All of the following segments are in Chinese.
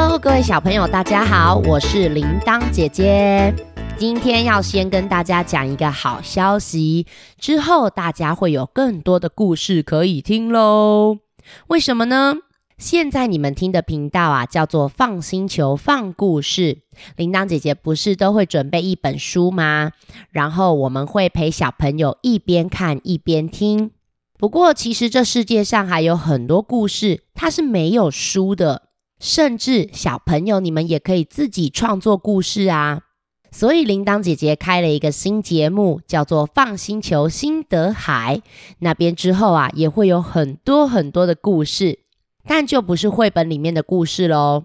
Hello，各位小朋友，大家好，我是铃铛姐姐。今天要先跟大家讲一个好消息，之后大家会有更多的故事可以听喽。为什么呢？现在你们听的频道啊，叫做“放星球放故事”。铃铛姐姐不是都会准备一本书吗？然后我们会陪小朋友一边看一边听。不过，其实这世界上还有很多故事，它是没有书的。甚至小朋友，你们也可以自己创作故事啊！所以铃铛姐姐开了一个新节目，叫做《放星球心得海》。那边之后啊，也会有很多很多的故事，但就不是绘本里面的故事喽。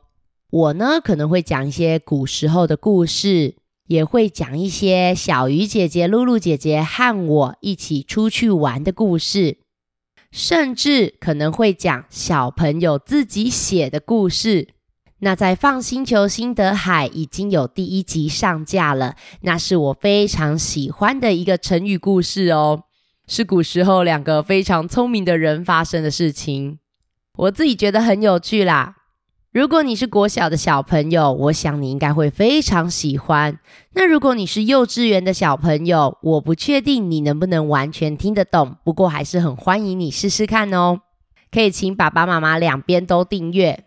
我呢，可能会讲一些古时候的故事，也会讲一些小鱼姐姐、露露姐姐和我一起出去玩的故事。甚至可能会讲小朋友自己写的故事。那在《放星球心得海》已经有第一集上架了，那是我非常喜欢的一个成语故事哦，是古时候两个非常聪明的人发生的事情，我自己觉得很有趣啦。如果你是国小的小朋友，我想你应该会非常喜欢。那如果你是幼稚园的小朋友，我不确定你能不能完全听得懂，不过还是很欢迎你试试看哦。可以请爸爸妈妈两边都订阅。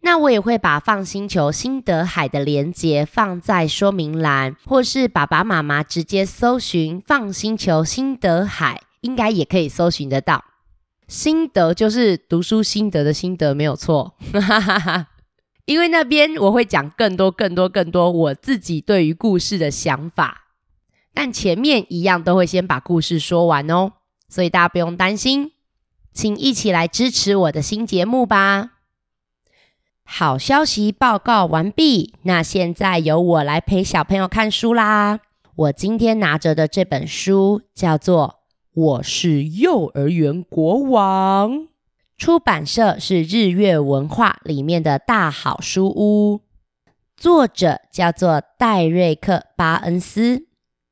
那我也会把放星球心得海的连接放在说明栏，或是爸爸妈妈直接搜寻放星球心得海，应该也可以搜寻得到。心得就是读书心得的心得，没有错。因为那边我会讲更多、更多、更多我自己对于故事的想法，但前面一样都会先把故事说完哦，所以大家不用担心，请一起来支持我的新节目吧。好消息报告完毕，那现在由我来陪小朋友看书啦。我今天拿着的这本书叫做。我是幼儿园国王，出版社是日月文化里面的大好书屋，作者叫做戴瑞克·巴恩斯，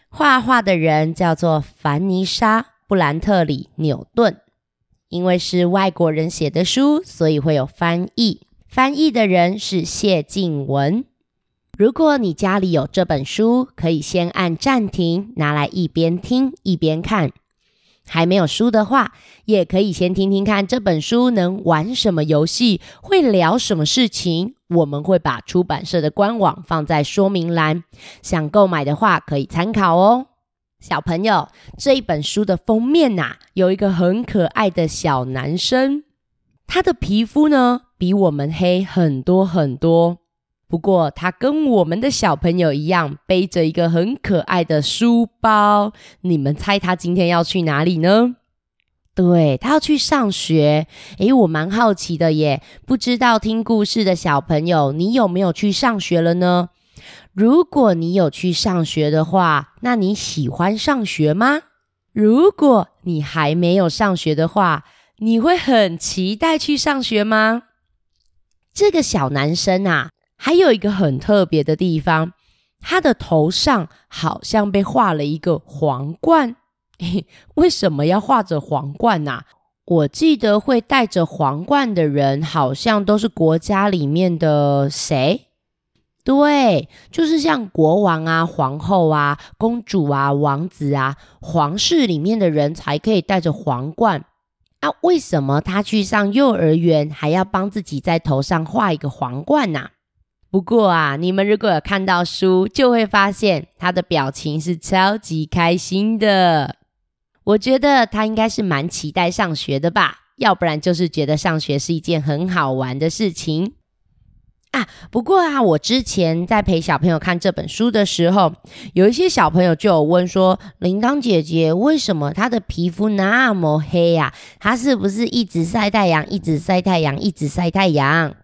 画画的人叫做凡妮莎·布兰特里·纽顿。因为是外国人写的书，所以会有翻译，翻译的人是谢静文。如果你家里有这本书，可以先按暂停，拿来一边听一边看。还没有书的话，也可以先听听看这本书能玩什么游戏，会聊什么事情。我们会把出版社的官网放在说明栏，想购买的话可以参考哦。小朋友，这一本书的封面呐，有一个很可爱的小男生，他的皮肤呢比我们黑很多很多。不过，他跟我们的小朋友一样，背着一个很可爱的书包。你们猜他今天要去哪里呢？对他要去上学。诶，我蛮好奇的耶，不知道听故事的小朋友，你有没有去上学了呢？如果你有去上学的话，那你喜欢上学吗？如果你还没有上学的话，你会很期待去上学吗？这个小男生啊。还有一个很特别的地方，他的头上好像被画了一个皇冠。为什么要画着皇冠呢？我记得会戴着皇冠的人，好像都是国家里面的谁？对，就是像国王啊、皇后啊、公主啊、王子啊，皇室里面的人才可以戴着皇冠。啊，为什么他去上幼儿园还要帮自己在头上画一个皇冠呢？不过啊，你们如果有看到书，就会发现他的表情是超级开心的。我觉得他应该是蛮期待上学的吧，要不然就是觉得上学是一件很好玩的事情啊。不过啊，我之前在陪小朋友看这本书的时候，有一些小朋友就有问说：“铃铛姐姐，为什么她的皮肤那么黑呀？她是不是一直晒太阳，一直晒太阳，一直晒太阳？”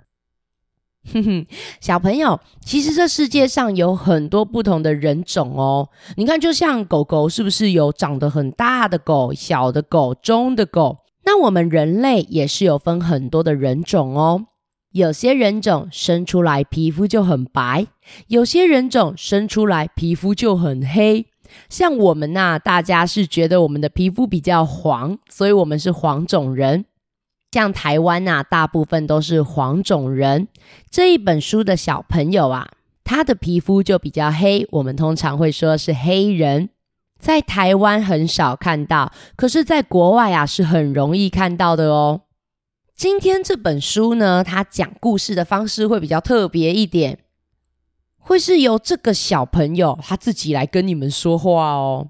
哼哼，小朋友，其实这世界上有很多不同的人种哦。你看，就像狗狗，是不是有长得很大的狗、小的狗、中的狗？那我们人类也是有分很多的人种哦。有些人种生出来皮肤就很白，有些人种生出来皮肤就很黑。像我们呐，大家是觉得我们的皮肤比较黄，所以我们是黄种人。像台湾呐，大部分都是黄种人。这一本书的小朋友啊，他的皮肤就比较黑，我们通常会说是黑人。在台湾很少看到，可是在国外啊是很容易看到的哦。今天这本书呢，它讲故事的方式会比较特别一点，会是由这个小朋友他自己来跟你们说话哦。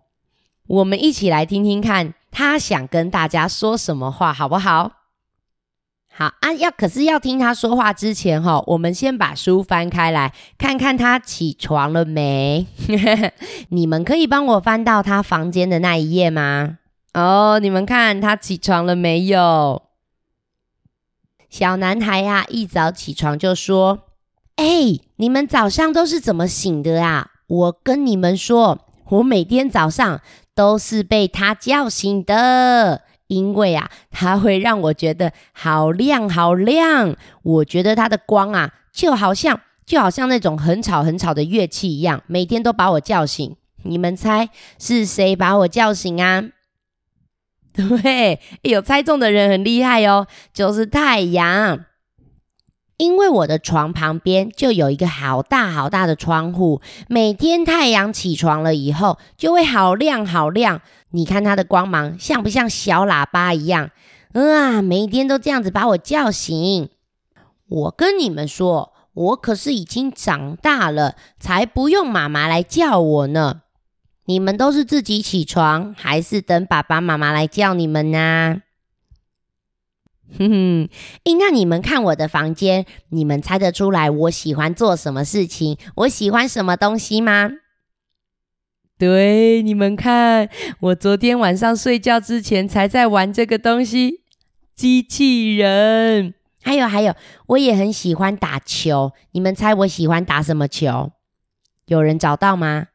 我们一起来听听看，他想跟大家说什么话，好不好？好啊，要可是要听他说话之前哈，我们先把书翻开来看看他起床了没。你们可以帮我翻到他房间的那一页吗？哦，你们看他起床了没有？小男孩呀，一早起床就说：“哎，你们早上都是怎么醒的啊？我跟你们说，我每天早上都是被他叫醒的。”因为啊，它会让我觉得好亮好亮。我觉得它的光啊，就好像就好像那种很吵很吵的乐器一样，每天都把我叫醒。你们猜是谁把我叫醒啊？对，有猜中的人很厉害哦，就是太阳。因为我的床旁边就有一个好大好大的窗户，每天太阳起床了以后，就会好亮好亮。你看它的光芒像不像小喇叭一样？啊，每天都这样子把我叫醒。我跟你们说，我可是已经长大了，才不用妈妈来叫我呢。你们都是自己起床，还是等爸爸妈妈来叫你们呢？哼哼，诶，那你们看我的房间，你们猜得出来我喜欢做什么事情？我喜欢什么东西吗？对，你们看，我昨天晚上睡觉之前才在玩这个东西——机器人。还有还有，我也很喜欢打球。你们猜我喜欢打什么球？有人找到吗？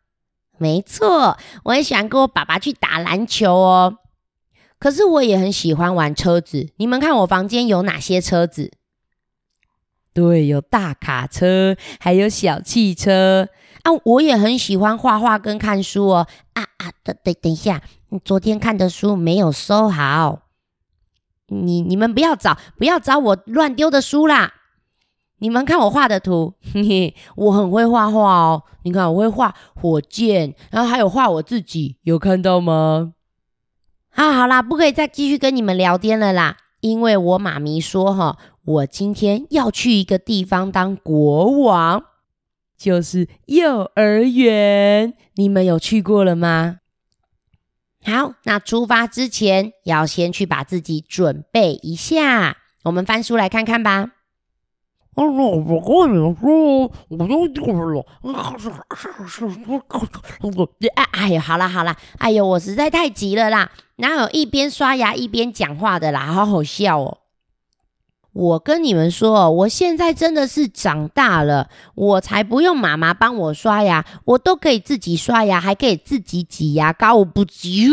没错，我很喜欢跟我爸爸去打篮球哦。可是我也很喜欢玩车子，你们看我房间有哪些车子？对，有大卡车，还有小汽车啊！我也很喜欢画画跟看书哦。啊啊，等等等一下，你昨天看的书没有收好，你你们不要找，不要找我乱丢的书啦！你们看我画的图，嘿嘿，我很会画画哦。你看我会画火箭，然后还有画我自己，有看到吗？啊，好啦，不可以再继续跟你们聊天了啦，因为我妈咪说哈，我今天要去一个地方当国王，就是幼儿园。你们有去过了吗？好，那出发之前要先去把自己准备一下。我们翻书来看看吧。我跟你们说，我又丢了。哎哎呀，好啦好啦，哎呦，我实在太急了啦，哪有一边刷牙一边讲话的啦？好好笑哦！我跟你们说，我现在真的是长大了，我才不用妈妈帮我刷牙，我都可以自己刷牙，还可以自己挤牙膏，我不急。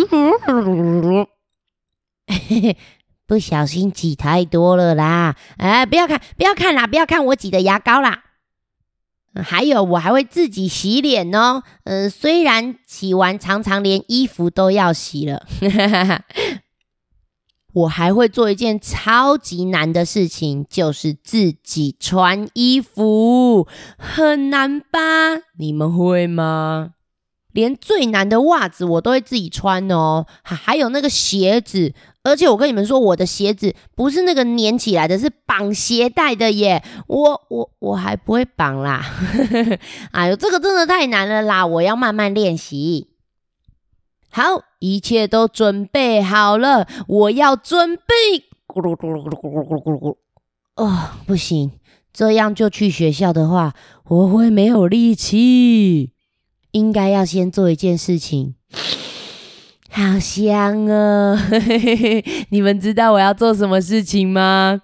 不小心挤太多了啦！哎，不要看，不要看啦，不要看我挤的牙膏啦。还有，我还会自己洗脸哦。嗯，虽然洗完常常连衣服都要洗了，我还会做一件超级难的事情，就是自己穿衣服，很难吧？你们会吗？连最难的袜子我都会自己穿哦，还有那个鞋子，而且我跟你们说，我的鞋子不是那个粘起来的，是绑鞋带的耶。我我我还不会绑啦，哎呦，这个真的太难了啦，我要慢慢练习。好，一切都准备好了，我要准备。咕噜咕噜咕噜咕噜咕噜咕噜。哦，不行，这样就去学校的话，我会没有力气。应该要先做一件事情，好香哦！你们知道我要做什么事情吗？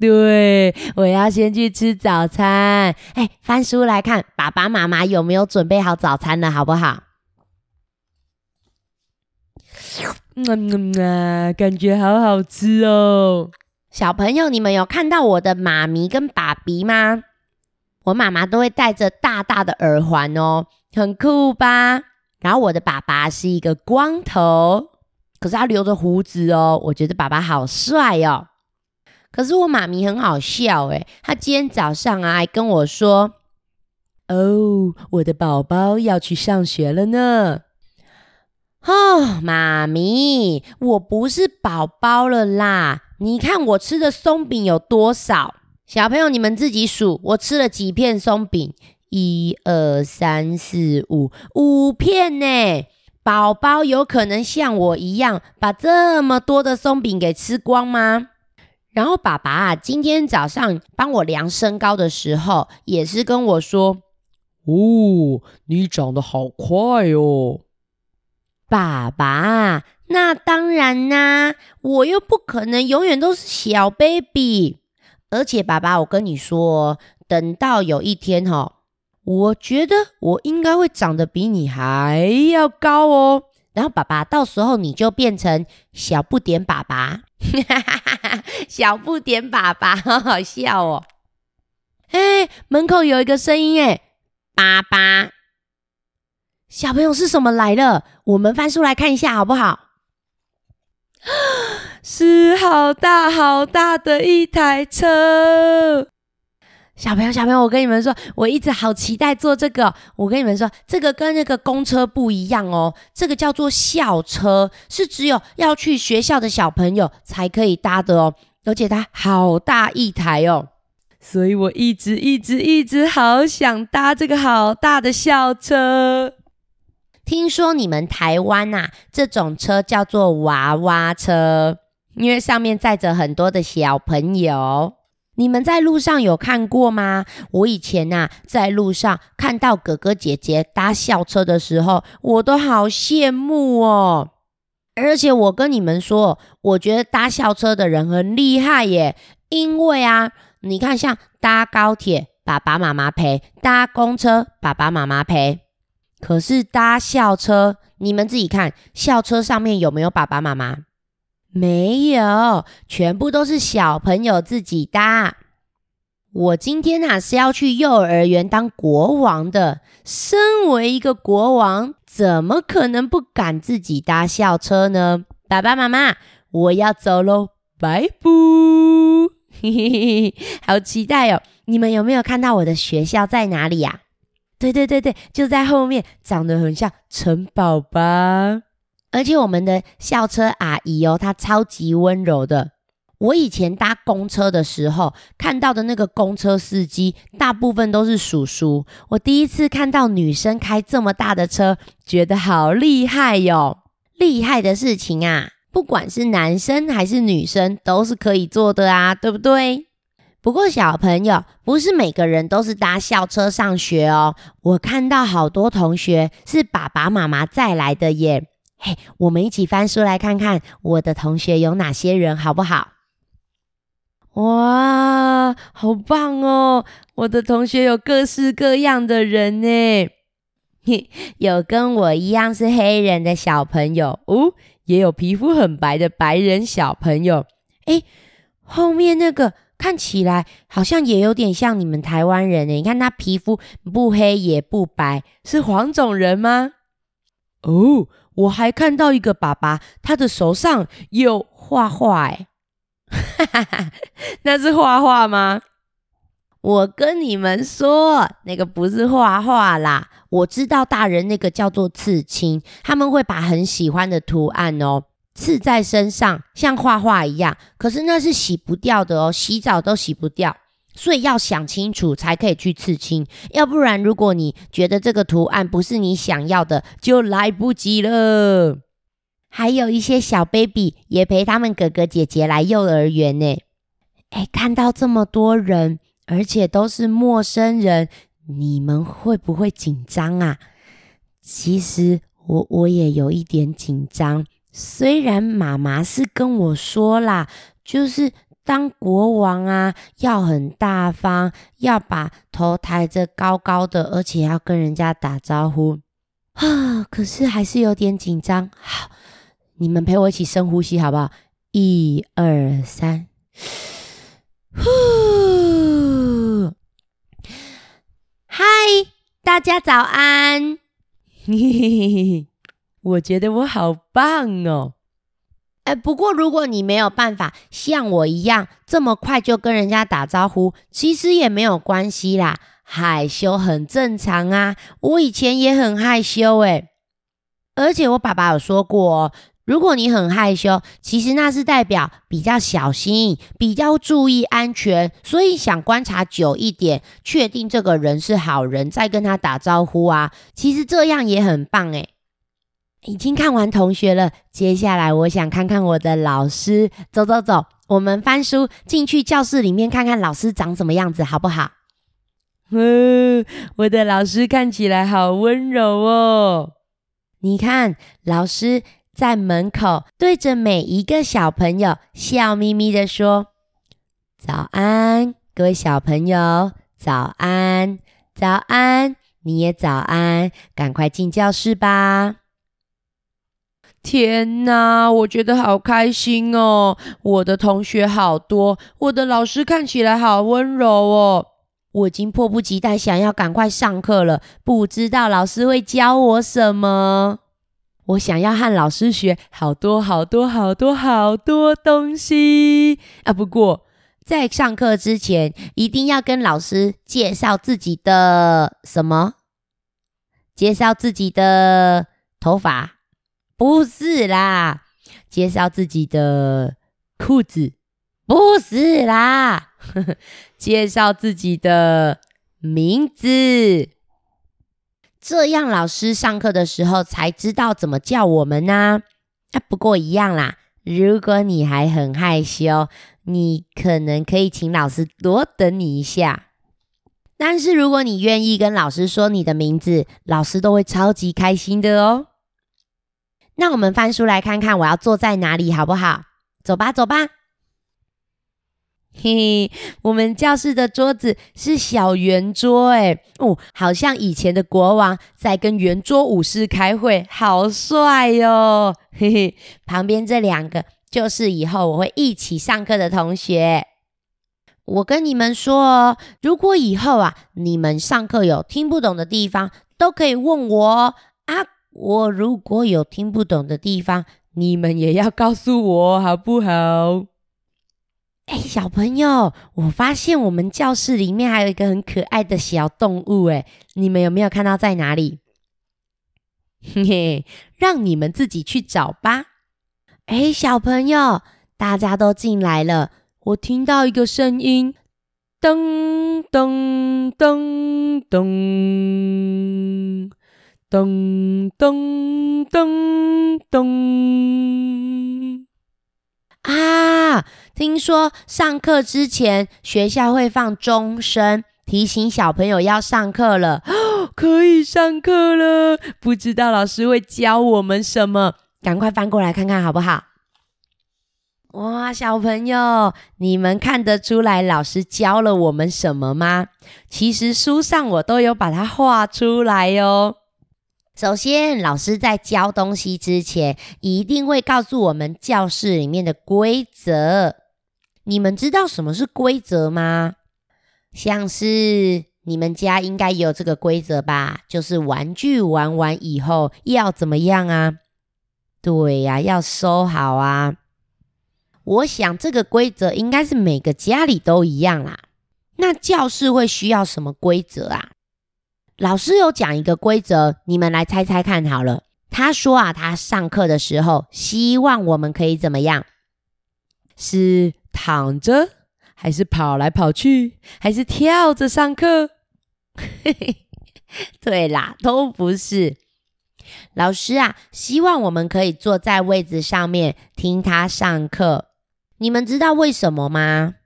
对，我要先去吃早餐。哎，翻书来看，爸爸妈妈有没有准备好早餐了，好不好？嗯啊，感觉好好吃哦！小朋友，你们有看到我的妈咪跟爸比吗？我妈妈都会戴着大大的耳环哦。很酷吧？然后我的爸爸是一个光头，可是他留着胡子哦。我觉得爸爸好帅哦。可是我妈咪很好笑诶，她今天早上啊还跟我说：“哦，我的宝宝要去上学了呢。”哦，妈咪，我不是宝宝了啦！你看我吃的松饼有多少？小朋友，你们自己数，我吃了几片松饼？一二三四五，五片呢！宝宝有可能像我一样把这么多的松饼给吃光吗？然后爸爸，今天早上帮我量身高的时候，也是跟我说：“哦，你长得好快哦。”爸爸，那当然啦，我又不可能永远都是小 baby。而且，爸爸，我跟你说，等到有一天哈，我觉得我应该会长得比你还要高哦。然后，爸爸，到时候你就变成小不点爸爸，小不点爸爸，好好笑哦。哎，门口有一个声音，哎，爸爸。小朋友是什么来了？我们翻书来看一下好不好？是好大好大的一台车。小朋友，小朋友，我跟你们说，我一直好期待坐这个。我跟你们说，这个跟那个公车不一样哦，这个叫做校车，是只有要去学校的小朋友才可以搭的哦。而且它好大一台哦，所以我一直一直一直好想搭这个好大的校车。听说你们台湾呐，这种车叫做娃娃车，因为上面载着很多的小朋友。你们在路上有看过吗？我以前呐，在路上看到哥哥姐姐搭校车的时候，我都好羡慕哦。而且我跟你们说，我觉得搭校车的人很厉害耶，因为啊，你看像搭高铁，爸爸妈妈陪；搭公车，爸爸妈妈陪。可是搭校车，你们自己看，校车上面有没有爸爸妈妈？没有，全部都是小朋友自己搭。我今天啊是要去幼儿园当国王的，身为一个国王，怎么可能不敢自己搭校车呢？爸爸妈妈，我要走喽，拜拜！好期待哦！你们有没有看到我的学校在哪里呀？对对对对，就在后面，长得很像城堡吧。而且我们的校车阿姨哦，她超级温柔的。我以前搭公车的时候，看到的那个公车司机，大部分都是叔叔。我第一次看到女生开这么大的车，觉得好厉害哟！厉害的事情啊，不管是男生还是女生，都是可以做的啊，对不对？不过，小朋友不是每个人都是搭校车上学哦。我看到好多同学是爸爸妈妈载来的耶。嘿，我们一起翻书来看看我的同学有哪些人，好不好？哇，好棒哦！我的同学有各式各样的人呢。有跟我一样是黑人的小朋友哦，也有皮肤很白的白人小朋友。哎，后面那个。看起来好像也有点像你们台湾人呢。你看他皮肤不黑也不白，是黄种人吗？哦，我还看到一个爸爸，他的手上有画画，哎，哈哈哈，那是画画吗？我跟你们说，那个不是画画啦。我知道大人那个叫做刺青，他们会把很喜欢的图案哦。刺在身上像画画一样，可是那是洗不掉的哦，洗澡都洗不掉，所以要想清楚才可以去刺青，要不然如果你觉得这个图案不是你想要的，就来不及了。还有一些小 baby 也陪他们哥哥姐姐来幼儿园呢。哎，看到这么多人，而且都是陌生人，你们会不会紧张啊？其实我我也有一点紧张。虽然妈妈是跟我说啦，就是当国王啊，要很大方，要把头抬着高高的，而且要跟人家打招呼啊。可是还是有点紧张。好，你们陪我一起深呼吸好不好？一二三，呼！嗨，大家早安。嘿嘿嘿嘿。我觉得我好棒哦！哎，不过如果你没有办法像我一样这么快就跟人家打招呼，其实也没有关系啦，害羞很正常啊。我以前也很害羞诶，而且我爸爸有说过，如果你很害羞，其实那是代表比较小心，比较注意安全，所以想观察久一点，确定这个人是好人，再跟他打招呼啊。其实这样也很棒诶。已经看完同学了，接下来我想看看我的老师。走走走，我们翻书进去教室里面看看老师长什么样子，好不好？嗯，我的老师看起来好温柔哦。你看，老师在门口对着每一个小朋友笑眯眯的说：“早安，各位小朋友，早安，早安，你也早安，赶快进教室吧。”天哪，我觉得好开心哦！我的同学好多，我的老师看起来好温柔哦。我已经迫不及待想要赶快上课了，不知道老师会教我什么。我想要和老师学好多好多好多好多东西啊！不过在上课之前，一定要跟老师介绍自己的什么？介绍自己的头发。不是啦，介绍自己的裤子。不是啦，介绍自己的名字。这样老师上课的时候才知道怎么叫我们呢。啊，不过一样啦。如果你还很害羞，你可能可以请老师多等你一下。但是如果你愿意跟老师说你的名字，老师都会超级开心的哦。那我们翻书来看看，我要坐在哪里，好不好？走吧，走吧。嘿嘿，我们教室的桌子是小圆桌，哎，哦，好像以前的国王在跟圆桌武士开会，好帅哟。嘿嘿，旁边这两个就是以后我会一起上课的同学。我跟你们说哦，如果以后啊，你们上课有听不懂的地方，都可以问我啊。我如果有听不懂的地方，你们也要告诉我，好不好？哎，小朋友，我发现我们教室里面还有一个很可爱的小动物，哎，你们有没有看到在哪里？嘿嘿，让你们自己去找吧。哎，小朋友，大家都进来了，我听到一个声音，噔噔噔噔。噔噔噔！啊，听说上课之前学校会放钟声，提醒小朋友要上课了，可以上课了。不知道老师会教我们什么？赶快翻过来看看好不好？哇，小朋友，你们看得出来老师教了我们什么吗？其实书上我都有把它画出来哟。首先，老师在教东西之前，一定会告诉我们教室里面的规则。你们知道什么是规则吗？像是你们家应该有这个规则吧？就是玩具玩完以后要怎么样啊？对呀，要收好啊。我想这个规则应该是每个家里都一样啦。那教室会需要什么规则啊？老师有讲一个规则，你们来猜猜看好了。他说啊，他上课的时候希望我们可以怎么样？是躺着，还是跑来跑去，还是跳着上课？对啦，都不是。老师啊，希望我们可以坐在位子上面听他上课。你们知道为什么吗？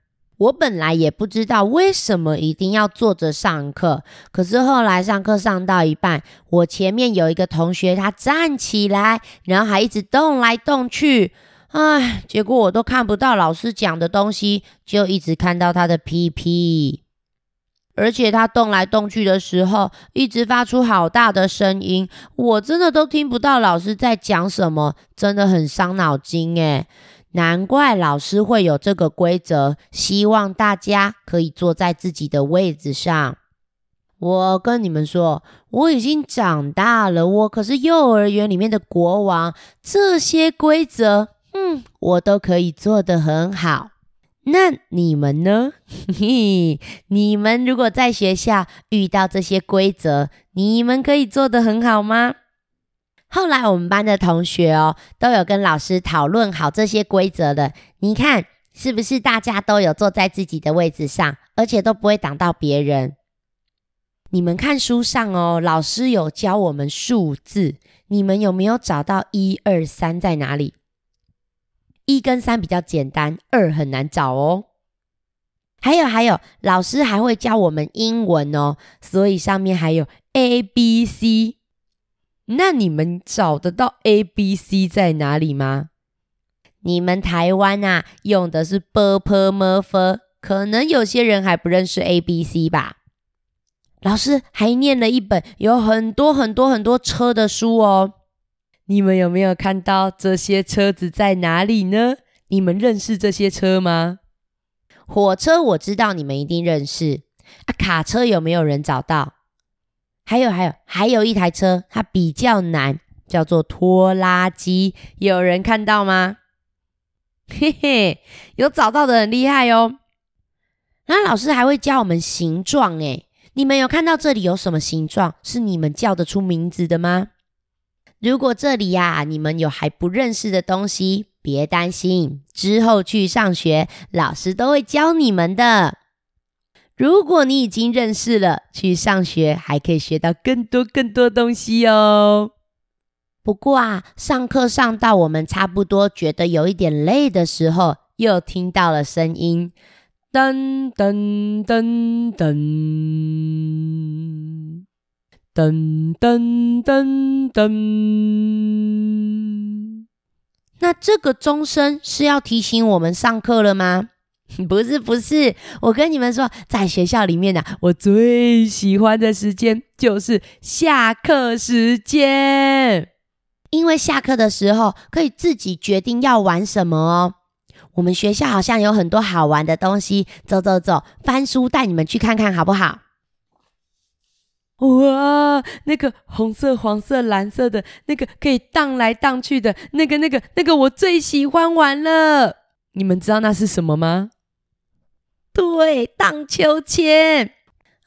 我本来也不知道为什么一定要坐着上课，可是后来上课上到一半，我前面有一个同学，他站起来，然后还一直动来动去，唉，结果我都看不到老师讲的东西，就一直看到他的屁屁，而且他动来动去的时候，一直发出好大的声音，我真的都听不到老师在讲什么，真的很伤脑筋诶。难怪老师会有这个规则，希望大家可以坐在自己的位子上。我跟你们说，我已经长大了，我可是幼儿园里面的国王，这些规则嗯，我都可以做得很好。那你们呢？嘿，你们如果在学校遇到这些规则，你们可以做得很好吗？后来我们班的同学哦，都有跟老师讨论好这些规则的。你看，是不是大家都有坐在自己的位置上，而且都不会挡到别人？你们看书上哦，老师有教我们数字，你们有没有找到一二三在哪里？一跟三比较简单，二很难找哦。还有还有，老师还会教我们英文哦，所以上面还有 A B C。那你们找得到 A B C 在哪里吗？你们台湾啊用的是 b p m f，可能有些人还不认识 A B C 吧。老师还念了一本有很多很多很多车的书哦。你们有没有看到这些车子在哪里呢？你们认识这些车吗？火车我知道，你们一定认识。啊，卡车有没有人找到？还有还有还有一台车，它比较难，叫做拖拉机。有人看到吗？嘿嘿，有找到的很厉害哦。那老师还会教我们形状诶，你们有看到这里有什么形状是你们叫得出名字的吗？如果这里呀，你们有还不认识的东西，别担心，之后去上学，老师都会教你们的。如果你已经认识了，去上学还可以学到更多更多东西哦。不过啊，上课上到我们差不多觉得有一点累的时候，又听到了声音，噔噔噔噔。噔噔噔噔，那这个钟声是要提醒我们上课了吗？不是，不是。我跟你们说，在学校里面呢，我最喜欢的时间就是下课时间，因为下课的时候可以自己决定要玩什么哦。我们学校好像有很多好玩的东西，走走走，翻书带你们去看看好不好？哇，那个红色、黄色、蓝色的那个可以荡来荡去的那个、那个、那个，我最喜欢玩了。你们知道那是什么吗？对，荡秋千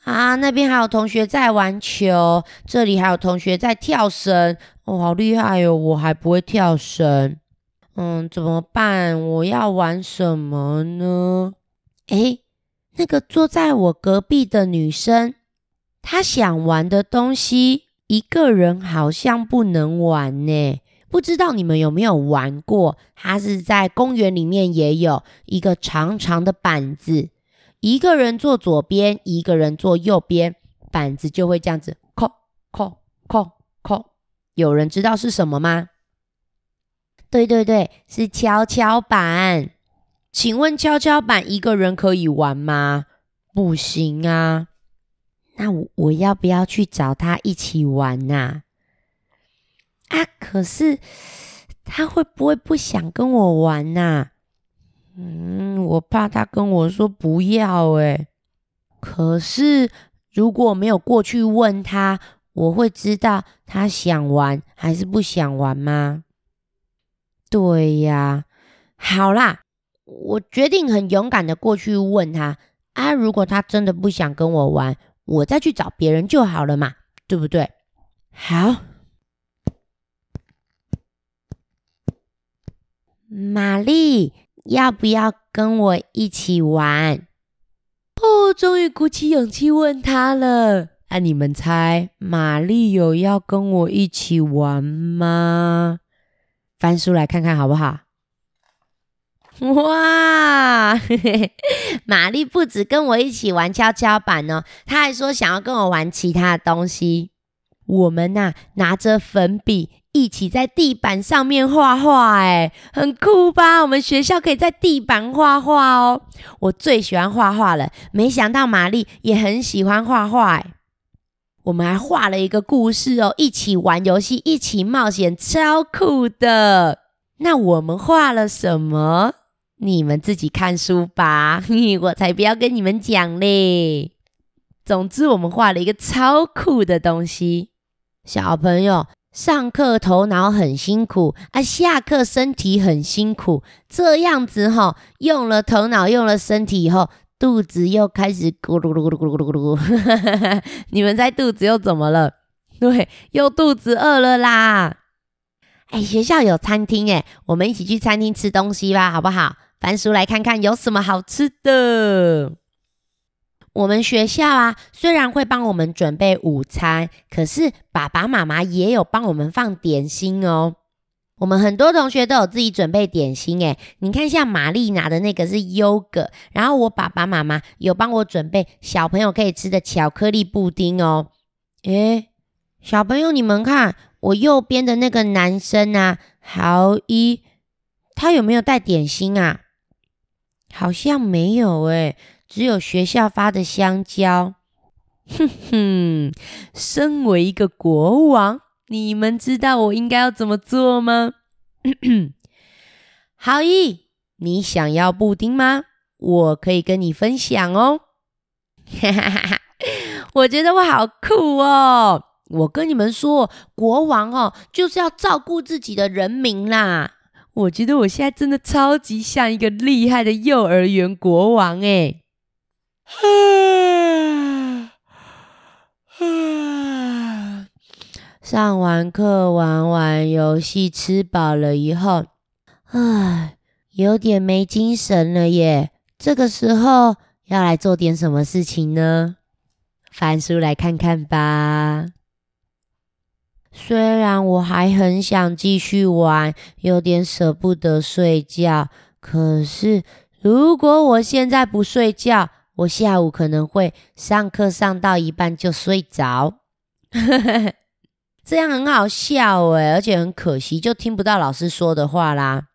啊！那边还有同学在玩球，这里还有同学在跳绳。哦，好厉害哟！我还不会跳绳。嗯，怎么办？我要玩什么呢？诶，那个坐在我隔壁的女生。她想玩的东西，一个人好像不能玩呢。不知道你们有没有玩过？它是在公园里面也有一个长长的板子，一个人坐左边，一个人坐右边，板子就会这样子，扣扣扣扣。有人知道是什么吗？对对对，是跷跷板。请问跷跷板一个人可以玩吗？不行啊。那我我要不要去找他一起玩呐？啊，可是他会不会不想跟我玩呐？嗯，我怕他跟我说不要诶。可是如果没有过去问他，我会知道他想玩还是不想玩吗？对呀，好啦，我决定很勇敢的过去问他啊。如果他真的不想跟我玩，我再去找别人就好了嘛，对不对？好，玛丽，要不要跟我一起玩？哦，终于鼓起勇气问他了。啊，你们猜，玛丽有要跟我一起玩吗？翻书来看看好不好？哇，玛丽不止跟我一起玩跷跷板哦，她还说想要跟我玩其他的东西。我们呐拿着粉笔一起在地板上面画画，哎，很酷吧？我们学校可以在地板画画哦。我最喜欢画画了，没想到玛丽也很喜欢画画。我们还画了一个故事哦，一起玩游戏，一起冒险，超酷的。那我们画了什么？你们自己看书吧，我才不要跟你们讲嘞。总之，我们画了一个超酷的东西。小朋友，上课头脑很辛苦啊，下课身体很辛苦，这样子哈，用了头脑，用了身体以后，肚子又开始咕噜噜咕噜咕噜咕噜咕噜。你们猜肚子又怎么了？对，又肚子饿了啦。哎，学校有餐厅哎，我们一起去餐厅吃东西吧，好不好？翻书来看看有什么好吃的。我们学校啊，虽然会帮我们准备午餐，可是爸爸妈妈也有帮我们放点心哦。我们很多同学都有自己准备点心诶，你看像玛丽拿的那个是优格，然后我爸爸妈妈有帮我准备小朋友可以吃的巧克力布丁哦。诶，小朋友你们看，我右边的那个男生啊，豪一，他有没有带点心啊？好像没有诶。只有学校发的香蕉，哼哼。身为一个国王，你们知道我应该要怎么做吗？好意，你想要布丁吗？我可以跟你分享哦。哈哈哈哈我觉得我好酷哦！我跟你们说，国王哦，就是要照顾自己的人民啦。我觉得我现在真的超级像一个厉害的幼儿园国王诶 上完课、玩完游戏、吃饱了以后，唉，有点没精神了耶。这个时候要来做点什么事情呢？翻书来看看吧。虽然我还很想继续玩，有点舍不得睡觉，可是如果我现在不睡觉，我下午可能会上课上到一半就睡着，这样很好笑诶，而且很可惜，就听不到老师说的话啦。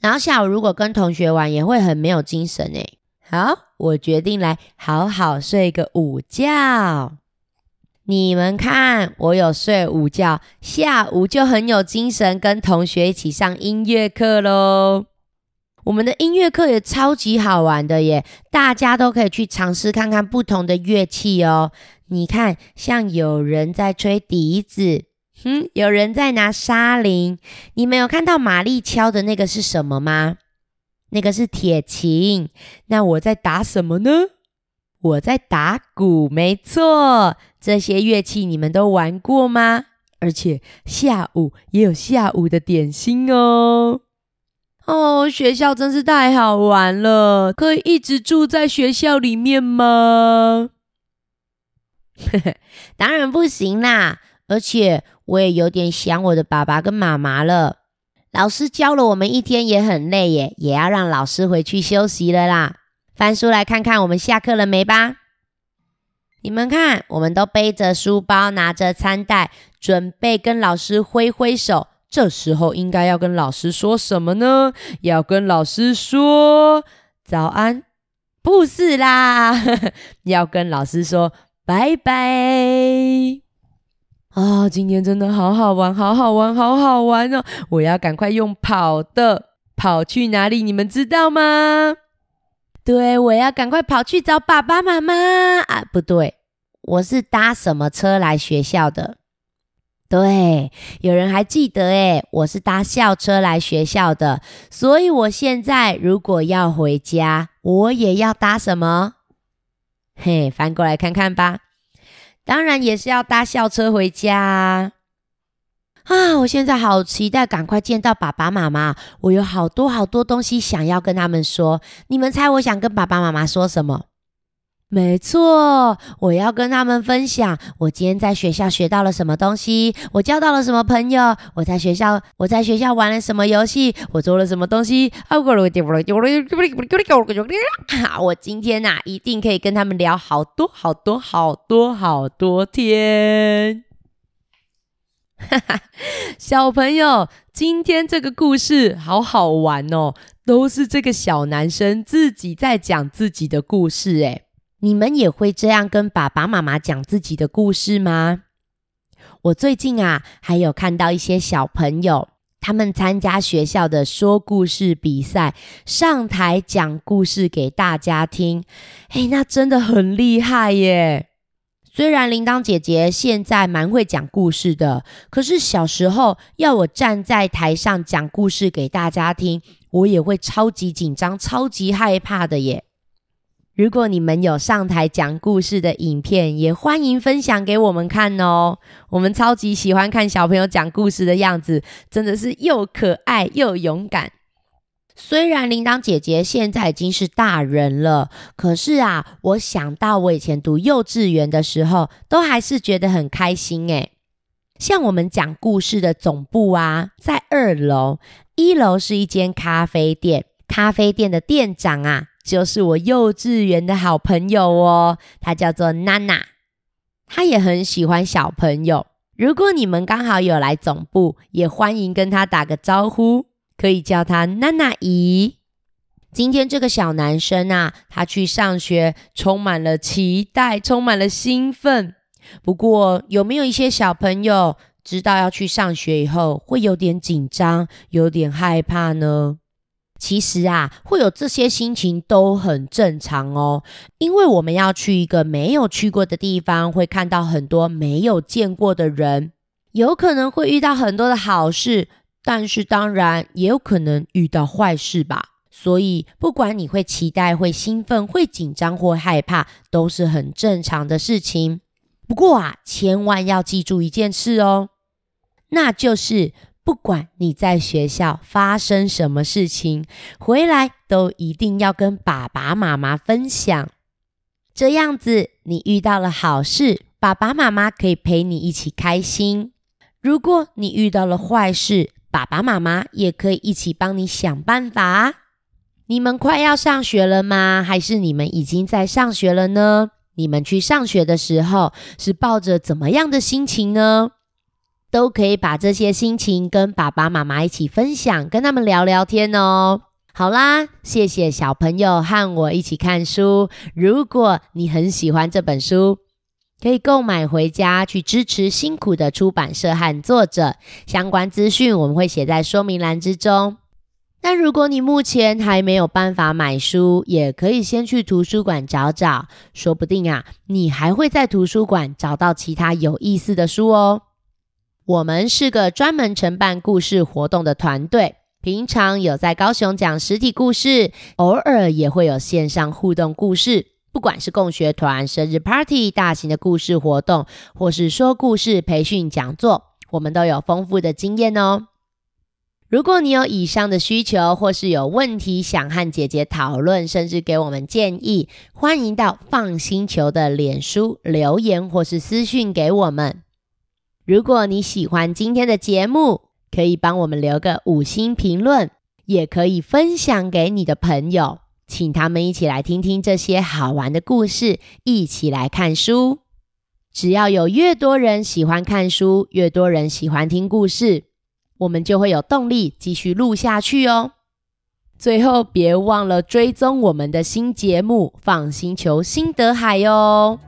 然后下午如果跟同学玩，也会很没有精神诶。好，我决定来好好睡个午觉。你们看，我有睡午觉，下午就很有精神，跟同学一起上音乐课喽。我们的音乐课也超级好玩的耶，大家都可以去尝试看看不同的乐器哦。你看，像有人在吹笛子，哼，有人在拿沙铃。你们有看到玛丽敲的那个是什么吗？那个是铁琴。那我在打什么呢？我在打鼓，没错。这些乐器你们都玩过吗？而且下午也有下午的点心哦。哦，学校真是太好玩了！可以一直住在学校里面吗？当然不行啦！而且我也有点想我的爸爸跟妈妈了。老师教了我们一天也很累耶，也要让老师回去休息了啦。翻书来看看我们下课了没吧？你们看，我们都背着书包，拿着餐袋，准备跟老师挥挥手。这时候应该要跟老师说什么呢？要跟老师说早安，不是啦，要跟老师说拜拜。啊，今天真的好好玩，好好玩，好好玩哦！我要赶快用跑的，跑去哪里？你们知道吗？对，我要赶快跑去找爸爸妈妈啊！不对，我是搭什么车来学校的？对，有人还记得诶，我是搭校车来学校的，所以我现在如果要回家，我也要搭什么？嘿，翻过来看看吧，当然也是要搭校车回家啊！我现在好期待赶快见到爸爸妈妈，我有好多好多东西想要跟他们说，你们猜我想跟爸爸妈妈说什么？没错，我要跟他们分享我今天在学校学到了什么东西，我交到了什么朋友，我在学校我在学校玩了什么游戏，我做了什么东西。我今天呐，一定可以跟他们聊好多好多好多好多天。哈哈，小朋友，今天这个故事好好玩哦，都是这个小男生自己在讲自己的故事，诶你们也会这样跟爸爸妈妈讲自己的故事吗？我最近啊，还有看到一些小朋友，他们参加学校的说故事比赛，上台讲故事给大家听。哎，那真的很厉害耶！虽然铃铛姐姐现在蛮会讲故事的，可是小时候要我站在台上讲故事给大家听，我也会超级紧张、超级害怕的耶。如果你们有上台讲故事的影片，也欢迎分享给我们看哦。我们超级喜欢看小朋友讲故事的样子，真的是又可爱又勇敢。虽然铃铛姐姐现在已经是大人了，可是啊，我想到我以前读幼稚园的时候，都还是觉得很开心诶。像我们讲故事的总部啊，在二楼，一楼是一间咖啡店，咖啡店的店长啊，就是我幼稚园的好朋友哦，他叫做娜娜，他也很喜欢小朋友。如果你们刚好有来总部，也欢迎跟他打个招呼。可以叫他娜娜姨。今天这个小男生啊，他去上学，充满了期待，充满了兴奋。不过，有没有一些小朋友知道要去上学以后，会有点紧张，有点害怕呢？其实啊，会有这些心情都很正常哦，因为我们要去一个没有去过的地方，会看到很多没有见过的人，有可能会遇到很多的好事。但是当然也有可能遇到坏事吧，所以不管你会期待、会兴奋、会紧张或害怕，都是很正常的事情。不过啊，千万要记住一件事哦，那就是不管你在学校发生什么事情，回来都一定要跟爸爸妈妈分享。这样子，你遇到了好事，爸爸妈妈可以陪你一起开心；如果你遇到了坏事，爸爸妈妈也可以一起帮你想办法。你们快要上学了吗？还是你们已经在上学了呢？你们去上学的时候是抱着怎么样的心情呢？都可以把这些心情跟爸爸妈妈一起分享，跟他们聊聊天哦。好啦，谢谢小朋友和我一起看书。如果你很喜欢这本书，可以购买回家去支持辛苦的出版社和作者，相关资讯我们会写在说明栏之中。但如果你目前还没有办法买书，也可以先去图书馆找找，说不定啊，你还会在图书馆找到其他有意思的书哦。我们是个专门承办故事活动的团队，平常有在高雄讲实体故事，偶尔也会有线上互动故事。不管是共学团、生日 party、大型的故事活动，或是说故事培训讲座，我们都有丰富的经验哦。如果你有以上的需求，或是有问题想和姐姐讨论，甚至给我们建议，欢迎到放星球的脸书留言，或是私讯给我们。如果你喜欢今天的节目，可以帮我们留个五星评论，也可以分享给你的朋友。请他们一起来听听这些好玩的故事，一起来看书。只要有越多人喜欢看书，越多人喜欢听故事，我们就会有动力继续录下去哦。最后，别忘了追踪我们的新节目《放星球新德海》哦。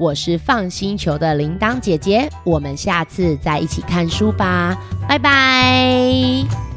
我是放星球的铃铛姐姐，我们下次再一起看书吧，拜拜。